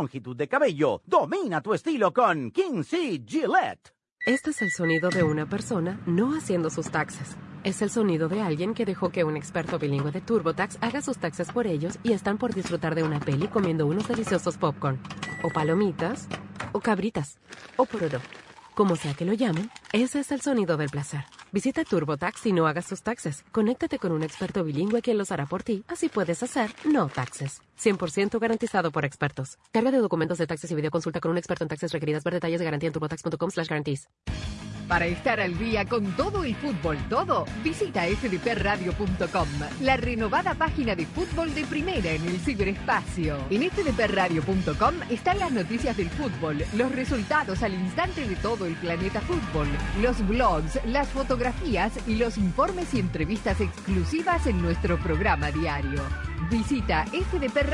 longitud de cabello. Domina tu estilo con Kinsey Gillette. Este es el sonido de una persona no haciendo sus taxes. Es el sonido de alguien que dejó que un experto bilingüe de TurboTax haga sus taxes por ellos y están por disfrutar de una peli comiendo unos deliciosos popcorn, o palomitas, o cabritas, o poroto. Como sea que lo llamen, ese es el sonido del placer. Visita TurboTax y no hagas tus taxes. Conéctate con un experto bilingüe quien los hará por ti. Así puedes hacer no taxes. 100% garantizado por expertos. Carga de documentos de taxes y videoconsulta con un experto en taxes requeridas. Ver detalles de garantía en turbotax.com slash guarantees. Para estar al día con todo el fútbol, todo, visita fdpradio.com, la renovada página de fútbol de primera en el ciberespacio. En fdpradio.com están las noticias del fútbol, los resultados al instante de todo el planeta fútbol, los blogs, las fotografías y los informes y entrevistas exclusivas en nuestro programa diario. Visita fdpradio.com,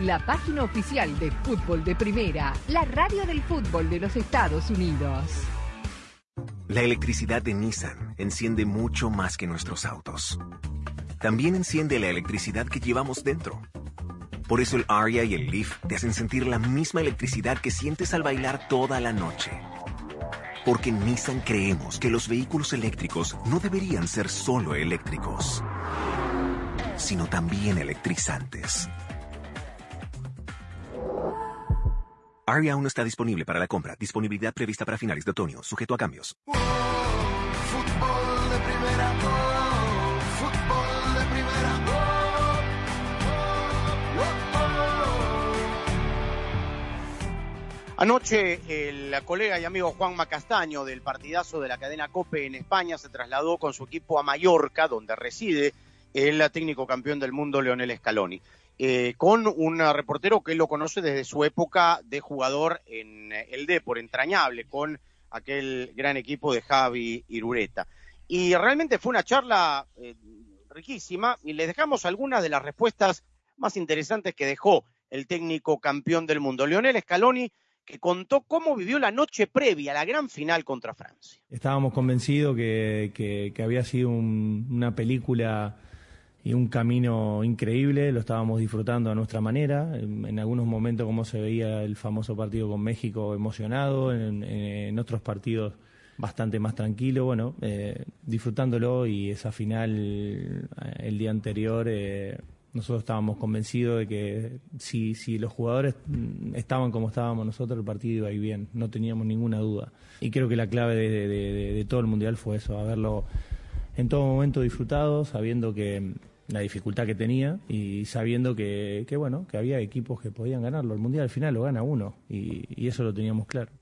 la página oficial de fútbol de primera, la radio del fútbol de los Estados Unidos. La electricidad de Nissan enciende mucho más que nuestros autos. También enciende la electricidad que llevamos dentro. Por eso el Aria y el Leaf te hacen sentir la misma electricidad que sientes al bailar toda la noche. Porque Nissan creemos que los vehículos eléctricos no deberían ser solo eléctricos, sino también electrizantes. Aria aún no está disponible para la compra. Disponibilidad prevista para finales de otoño, sujeto a cambios. Anoche el colega y amigo Juan Macastaño del partidazo de la cadena Cope en España se trasladó con su equipo a Mallorca, donde reside el técnico campeón del mundo Leonel Scaloni. Eh, con un reportero que lo conoce desde su época de jugador en el Depor, entrañable, con aquel gran equipo de Javi Irureta. Y realmente fue una charla eh, riquísima y les dejamos algunas de las respuestas más interesantes que dejó el técnico campeón del mundo, Leonel Scaloni, que contó cómo vivió la noche previa a la gran final contra Francia. Estábamos convencidos que, que, que había sido un, una película y un camino increíble, lo estábamos disfrutando a nuestra manera, en, algunos momentos como se veía el famoso partido con México emocionado, en, otros partidos bastante más tranquilo, bueno, eh, disfrutándolo y esa final el día anterior eh, nosotros estábamos convencidos de que si, si los jugadores estaban como estábamos nosotros, el partido iba a bien, no teníamos ninguna duda. Y creo que la clave de, de todo el Mundial fue eso, haberlo en todo momento disfrutado, sabiendo que la dificultad que tenía y sabiendo que, bueno que había equipos que podían ganarlo. El mundial al final lo gana uno y, y, eso lo teníamos claro.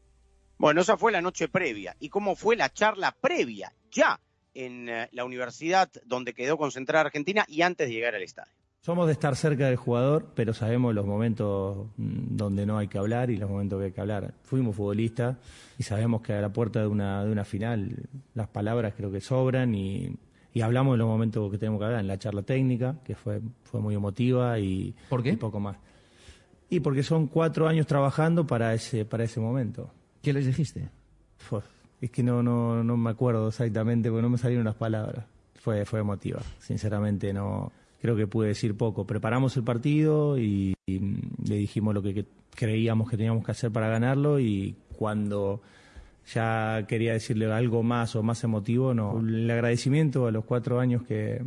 Bueno, esa fue la noche previa. ¿Y cómo fue la charla previa ya en uh, la universidad donde quedó concentrada Argentina y antes de llegar al estadio? Somos de estar cerca del jugador, pero sabemos los momentos donde no hay que hablar y los momentos que hay que hablar. Fuimos futbolistas y sabemos que a la puerta de una, de una final las palabras creo que sobran y, y hablamos de los momentos que tenemos que hablar en la charla técnica, que fue, fue muy emotiva y, ¿Por qué? y poco más. Y porque son cuatro años trabajando para ese, para ese momento. ¿Qué les dijiste? Fue, es que no, no, no me acuerdo exactamente, porque no me salieron las palabras. Fue, fue emotiva, sinceramente no creo que pude decir poco. Preparamos el partido y, le dijimos lo que, creíamos que teníamos que hacer para ganarlo y cuando ya quería decirle algo más o más emotivo, no. El agradecimiento a los cuatro años que,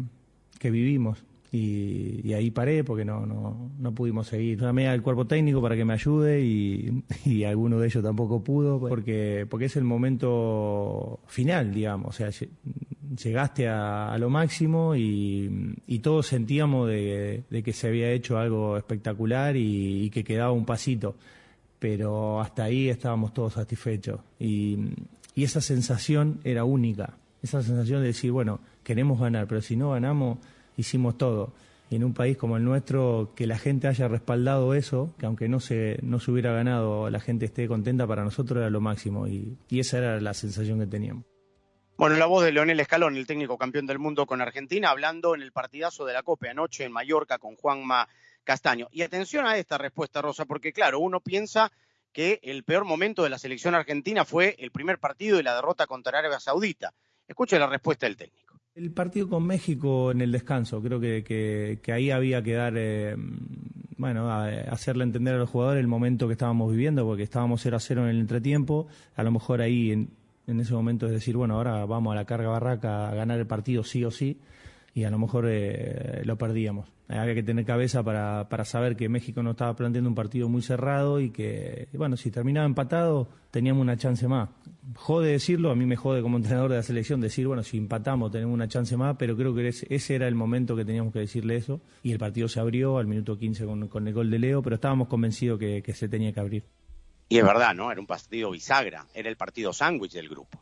que vivimos. Y, y, ahí paré porque no, no, no pudimos seguir. Llamé al cuerpo técnico para que me ayude y, y alguno de ellos tampoco pudo porque, porque es el momento final, digamos. O sea, llegaste a, lo máximo y, y todos sentíamos de, que se había hecho algo espectacular y, que quedaba un pasito. Pero hasta ahí estábamos todos satisfechos. Y, y esa sensación era única. Esa sensación de decir, bueno, queremos ganar, pero si no ganamos hicimos todo. y en un país como el nuestro que la gente haya respaldado eso, que aunque no se, no se hubiera ganado, la gente esté contenta para nosotros era lo máximo y esa era la sensación que teníamos. Bueno, la voz de Leonel Escalón, el técnico campeón del mundo con Argentina, hablando en el partidazo de la Copa anoche en Mallorca con Juanma Castaño. Y atención a esta respuesta, Rosa, porque claro, uno piensa que el peor momento de la selección argentina fue el primer partido y la derrota contra Arabia Saudita. Escuche la respuesta del técnico. El partido con México en el descanso, creo que, que, ahí había que dar, eh, bueno, a, hacerle entender a los jugadores el momento que estábamos viviendo, porque estábamos 0 a 0 en el entretiempo, a lo mejor ahí en, en ese momento es decir, bueno, ahora vamos a la carga barraca a ganar el partido sí o sí, y a lo mejor eh, lo perdíamos. Había que tener cabeza para, para saber que México no estaba planteando un partido muy cerrado y que, bueno, si terminaba empatado, teníamos una chance más. Jode decirlo, a mí me jode como entrenador de la selección decir, bueno, si empatamos tenemos una chance más, pero creo que ese, era el momento que teníamos que decirle eso. Y el partido se abrió al minuto 15 con, con el gol de Leo, pero estábamos convencidos que se tenía que abrir. Y es verdad, ¿no? Era un partido bisagra, era el partido sándwich del grupo.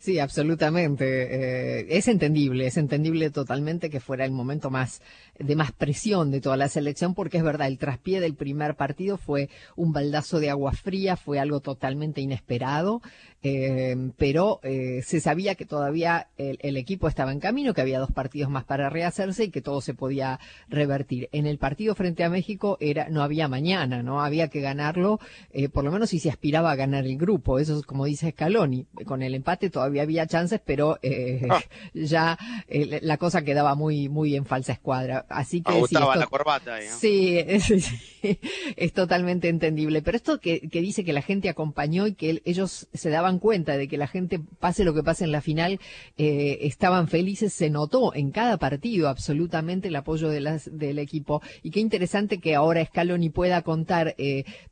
Sí, absolutamente. Eh, es entendible, es entendible totalmente que fuera el momento más de más presión de toda la selección, porque es verdad, el traspié del primer partido fue un baldazo de agua fría, fue algo totalmente inesperado, eh, pero eh, se sabía que todavía el, el, equipo estaba en camino, que había dos partidos más para rehacerse y que todo se podía revertir. En el partido frente a México era no había mañana, no había que ganarlo, por lo menos si se aspiraba a ganar el grupo. Eso es como dice Scaloni, con el empate todavía había chances, pero eh, ah. ya eh, la cosa quedaba muy muy en falsa escuadra. Así que sí, la corbata. Sí, es, totalmente entendible. Pero esto que, dice que la gente acompañó y que ellos se daban cuenta de que la gente, pase lo que pase en la final, eh, estaban felices, se notó en cada partido absolutamente el apoyo de las, del equipo. Y qué interesante que ahora Scaloni pueda contar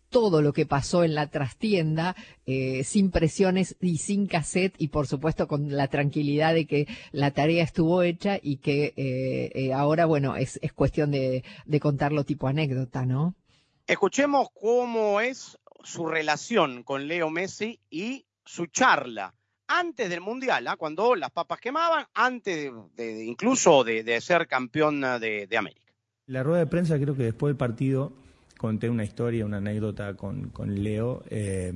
todo lo que pasó en la trastienda, eh, sin presiones y sin cassette y por supuesto con la tranquilidad de que la tarea estuvo hecha y que eh, eh, ahora, bueno, es, es cuestión de, de contarlo tipo anécdota, ¿no? Escuchemos cómo es su relación con Leo Messi y su charla antes del Mundial, ¿ah? cuando las papas quemaban, antes de, incluso de, ser campeón de, de América. La rueda de prensa creo que después del partido conté una historia, una anécdota con, con Leo. Eh,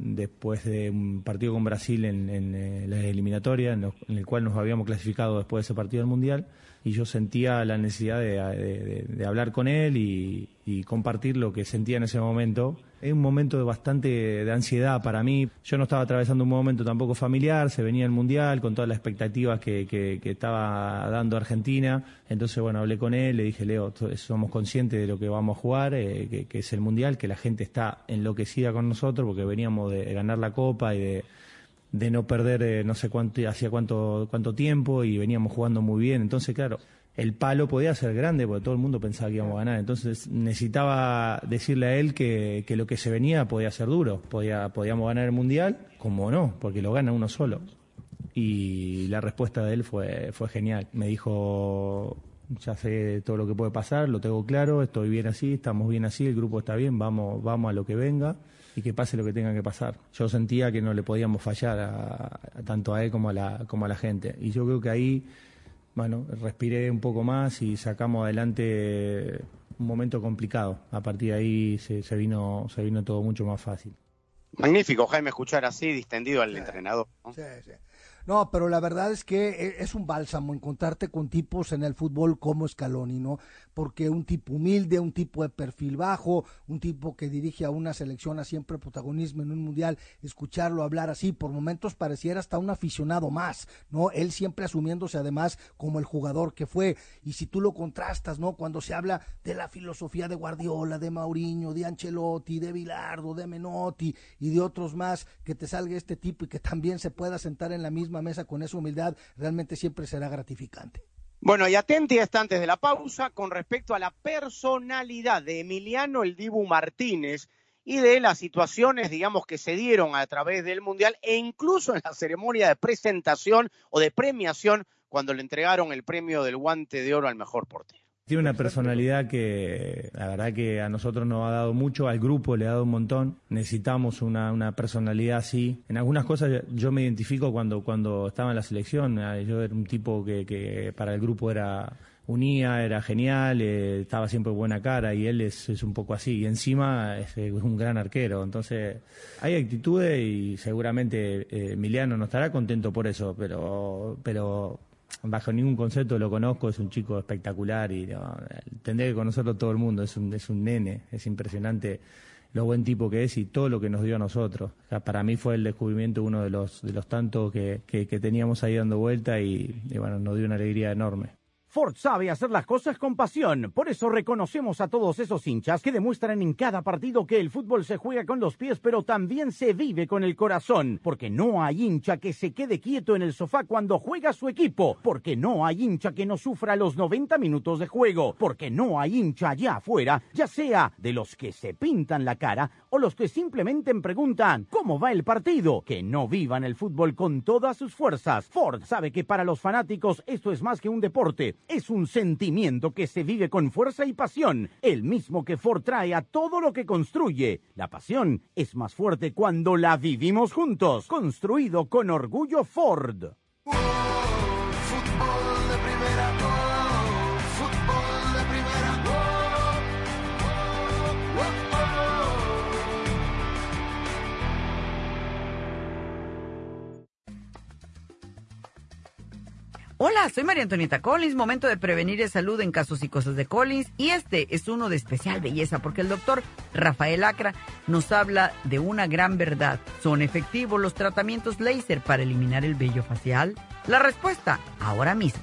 después de un partido con Brasil en, en, eh, la eliminatoria, en, el cual nos habíamos clasificado después de ese partido del Mundial, y yo sentía la necesidad de, hablar con él y, compartir lo que sentía en ese momento. Es un momento de bastante de ansiedad para mí. Yo no estaba atravesando un momento tampoco familiar, se venía el Mundial con todas las expectativas que, estaba dando Argentina. Entonces, bueno, hablé con él, le dije, Leo, somos conscientes de lo que vamos a jugar, eh, que, es el Mundial, que la gente está enloquecida con nosotros porque veníamos de ganar la Copa y de de no perder eh, no sé cuánto hacía cuánto cuánto tiempo y veníamos jugando muy bien entonces claro el palo podía ser grande porque todo el mundo pensaba que íbamos a ganar. Entonces necesitaba decirle a él que, que lo que se venía podía ser duro. Podía podíamos ganar el mundial como no porque lo gana uno solo. Y la respuesta de él fue fue genial. Me dijo ya sé todo lo que puede pasar lo tengo claro estoy bien así estamos bien así el grupo está bien vamos vamos a lo que venga y que pase lo que tenga que pasar. Yo sentía que no le podíamos fallar a, tanto a él como a, la, como a la gente. Y yo creo que ahí, bueno, respiré un poco más y sacamos adelante un momento complicado. A partir de ahí se, se vino, se vino todo mucho más fácil. Magnífico, Jaime, escuchar así distendido al entrenador. Sí, sí. No, pero la verdad es que e, es un bálsamo encontrarte con tipos en el fútbol como Scaloni, ¿no? Porque un tipo humilde, un tipo de perfil bajo, un tipo que dirige a una selección a siempre protagonismo en un mundial, escucharlo hablar así, por momentos pareciera hasta un aficionado más, ¿no? Él siempre asumiéndose además como el jugador que fue. Y si tú lo contrastas, ¿no? Cuando se habla de la filosofía de Guardiola, de Mauriño, de Ancelotti, de Bilardo, de Menotti y de otros más, que te salga este tipo y que también se pueda sentar en la misma mesa con esa humildad, realmente siempre será gratificante. Bueno, y atenti hasta antes de la pausa con respecto a la personalidad de Emiliano El Dibu Martínez y de las situaciones, digamos, que se dieron a través del Mundial e incluso en la ceremonia de presentación o de premiación cuando le entregaron el premio del guante de oro al mejor portero. Tiene una personalidad que la verdad que a nosotros nos ha dado mucho, al grupo le ha dado un montón. Necesitamos una, una personalidad así. En algunas cosas yo me identifico cuando, cuando estaba en la selección. Yo era un tipo que, que para el grupo era unía, era genial, eh, estaba siempre buena cara y él es, es un poco así. Y encima es, es un gran arquero. Entonces, hay actitudes y seguramente eh, Emiliano no estará contento por eso, pero, pero bajo ningún concepto lo conozco, es un chico espectacular y tendría que conocerlo todo el mundo, es un, es un nene, es impresionante lo buen tipo que es y todo lo que nos dio a nosotros. Para mí fue el descubrimiento uno de los, de los tantos que, que, que teníamos ahí dando vuelta y, y bueno, nos dio una alegría enorme. Ford sabe hacer las cosas con pasión. Por eso reconocemos a todos esos hinchas que demuestran en cada partido que el fútbol se juega con los pies, pero también se vive con el corazón. Porque no hay hincha que se quede quieto en el sofá cuando juega su equipo. Porque no hay hincha que no sufra los 90 minutos de juego. Porque no hay hincha allá afuera, ya sea de los que se pintan la cara o los que simplemente preguntan ¿cómo va el partido? Que no vivan el fútbol con todas sus fuerzas. Ford sabe que para los fanáticos esto es más que un deporte es un sentimiento que se vive con fuerza y pasión, el mismo que Ford trae a todo lo que construye. La pasión es más fuerte cuando la vivimos juntos, construido con orgullo Ford. Hola, soy María Antonieta Collins. Momento de prevenir el salud en casos y cosas de Collins. Y este es uno de especial belleza porque el doctor Rafael Acra nos habla de una gran verdad. ¿Son efectivos los tratamientos láser para eliminar el vello facial? La respuesta, ahora mismo.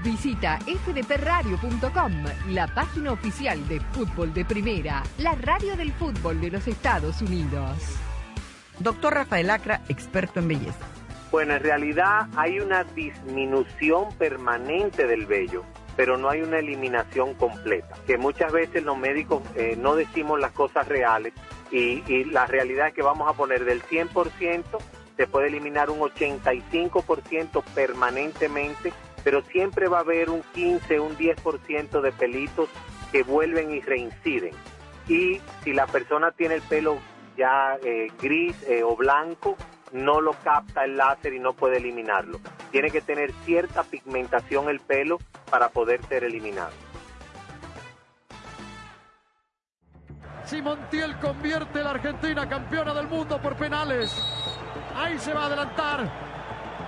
Visita fdpradio.com, la página oficial de fútbol de primera, la radio del fútbol de los Estados Unidos. Doctor Rafael Acra, experto en belleza. Bueno, en realidad hay una disminución permanente del vello, pero no hay una eliminación completa. Que muchas veces los médicos eh, no decimos las cosas reales y, y la realidad es que vamos a poner del 100%, se puede eliminar un 85% permanentemente, pero siempre va a haber un 15, un 10% de pelitos que vuelven y reinciden. Y si la persona tiene el pelo ya eh, gris eh, o blanco, no lo capta el láser y no puede eliminarlo. Tiene que tener cierta pigmentación el pelo para poder ser eliminado. Si Montiel convierte a la Argentina campeona del mundo por penales. Ahí se va a adelantar.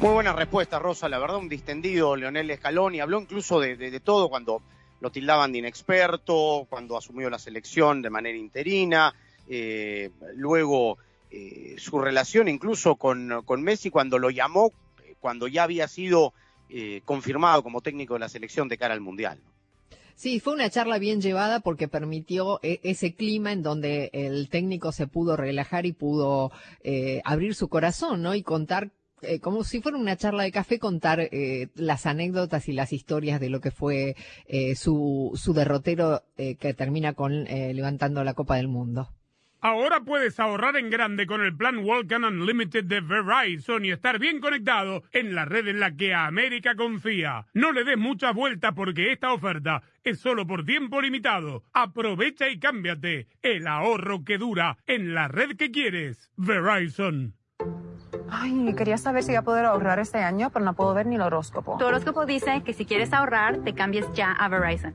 Muy buena respuesta, Rosa. La verdad, un distendido Leonel Scaloni. Habló incluso de, todo cuando lo tildaban de inexperto, cuando asumió la selección de manera interina. eh, luego, eh, su relación incluso con, con Messi cuando lo llamó, eh, cuando ya había sido eh, confirmado como técnico de la selección de cara al Mundial. Sí, fue una charla bien llevada porque permitió e- ese clima en donde el técnico se pudo relajar y pudo eh, abrir su corazón, ¿no? Y contar, eh, como si fuera una charla de café, contar eh, las anécdotas y las historias de lo que fue eh, su, su derrotero eh, que termina con eh, levantando la Copa del Mundo. Ahora puedes ahorrar en grande con el plan Walkan Unlimited de Verizon y estar bien conectado en la red en la que América confía. No le des muchas vueltas porque esta oferta es solo por tiempo limitado. Aprovecha y cámbiate el ahorro que dura en la red que quieres. Verizon. Ay, quería saber si iba a poder ahorrar este año, pero no puedo ver ni el horóscopo. Tu horóscopo dice que si quieres ahorrar, te cambies ya a Verizon.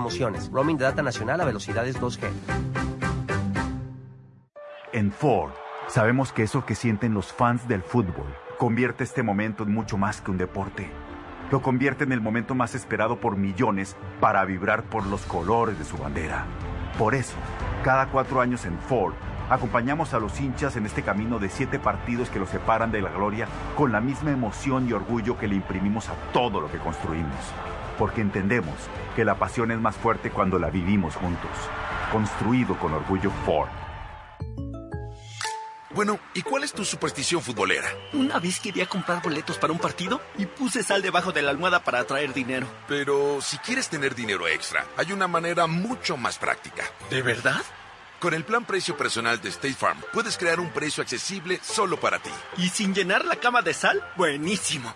Roaming de data nacional a velocidades 2G. En Ford, sabemos que eso que sienten los fans del fútbol convierte este momento en mucho más que un deporte. Lo convierte en el momento más esperado por millones para vibrar por los colores de su bandera. Por eso, cada cuatro años en Ford, acompañamos a los hinchas en este camino de siete partidos que los separan de la gloria con la misma emoción y orgullo que le imprimimos a todo lo que construimos. Porque entendemos que la pasión es más fuerte cuando la vivimos juntos. Construido con orgullo Ford. Bueno, ¿y cuál es tu superstición futbolera? Una vez quería comprar boletos para un partido y puse sal debajo de la almohada para atraer dinero. Pero si quieres tener dinero extra, hay una manera mucho más práctica. ¿De verdad? Con el plan precio personal de State Farm, puedes crear un precio accesible solo para ti. ¿Y sin llenar la cama de sal? Buenísimo.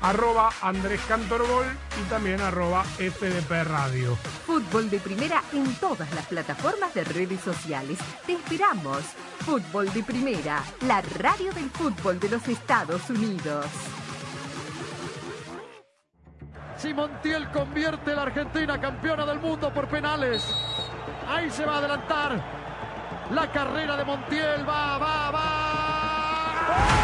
Arroba Andrés Cantorbol y también arroba FDP Radio. Fútbol de Primera en todas las plataformas de redes sociales. Te esperamos. Fútbol de Primera, la radio del fútbol de los Estados Unidos. Si Montiel convierte a la Argentina campeona del mundo por penales. Ahí se va a adelantar. La carrera de Montiel va, va, va.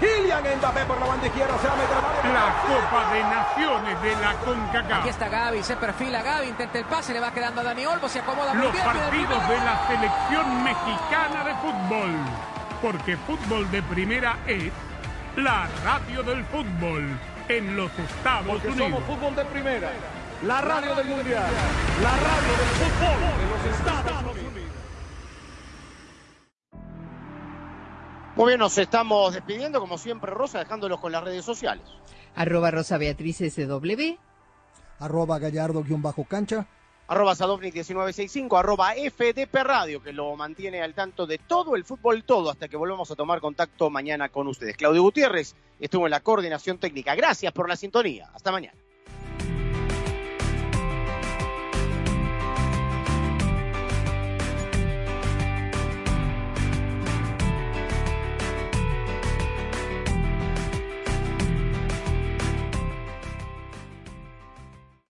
Kylian Mbappé por la banda izquierda, se va a meter La Copa de Naciones de la CONCACAF. Aquí está Gaby, se perfila Gaby, intenta el pase, le va quedando a Dani Olmo, se acomoda Los bien. partidos de la selección mexicana de fútbol. Porque fútbol de primera es la radio del fútbol en los Estados Porque Unidos. somos fútbol de primera. La radio del mundial. La radio del fútbol de los Estados Unidos. Muy bien, nos estamos despidiendo, como siempre, Rosa, dejándolos con las redes sociales. Arroba Rosa Beatriz SW. Arroba Gallardo-cancha. Arroba Sadovnik1965, arroba FDP Radio, que lo mantiene al tanto de todo el fútbol, todo, hasta que volvamos a tomar contacto mañana con ustedes. Claudio Gutiérrez estuvo en la coordinación técnica. Gracias por la sintonía. Hasta mañana.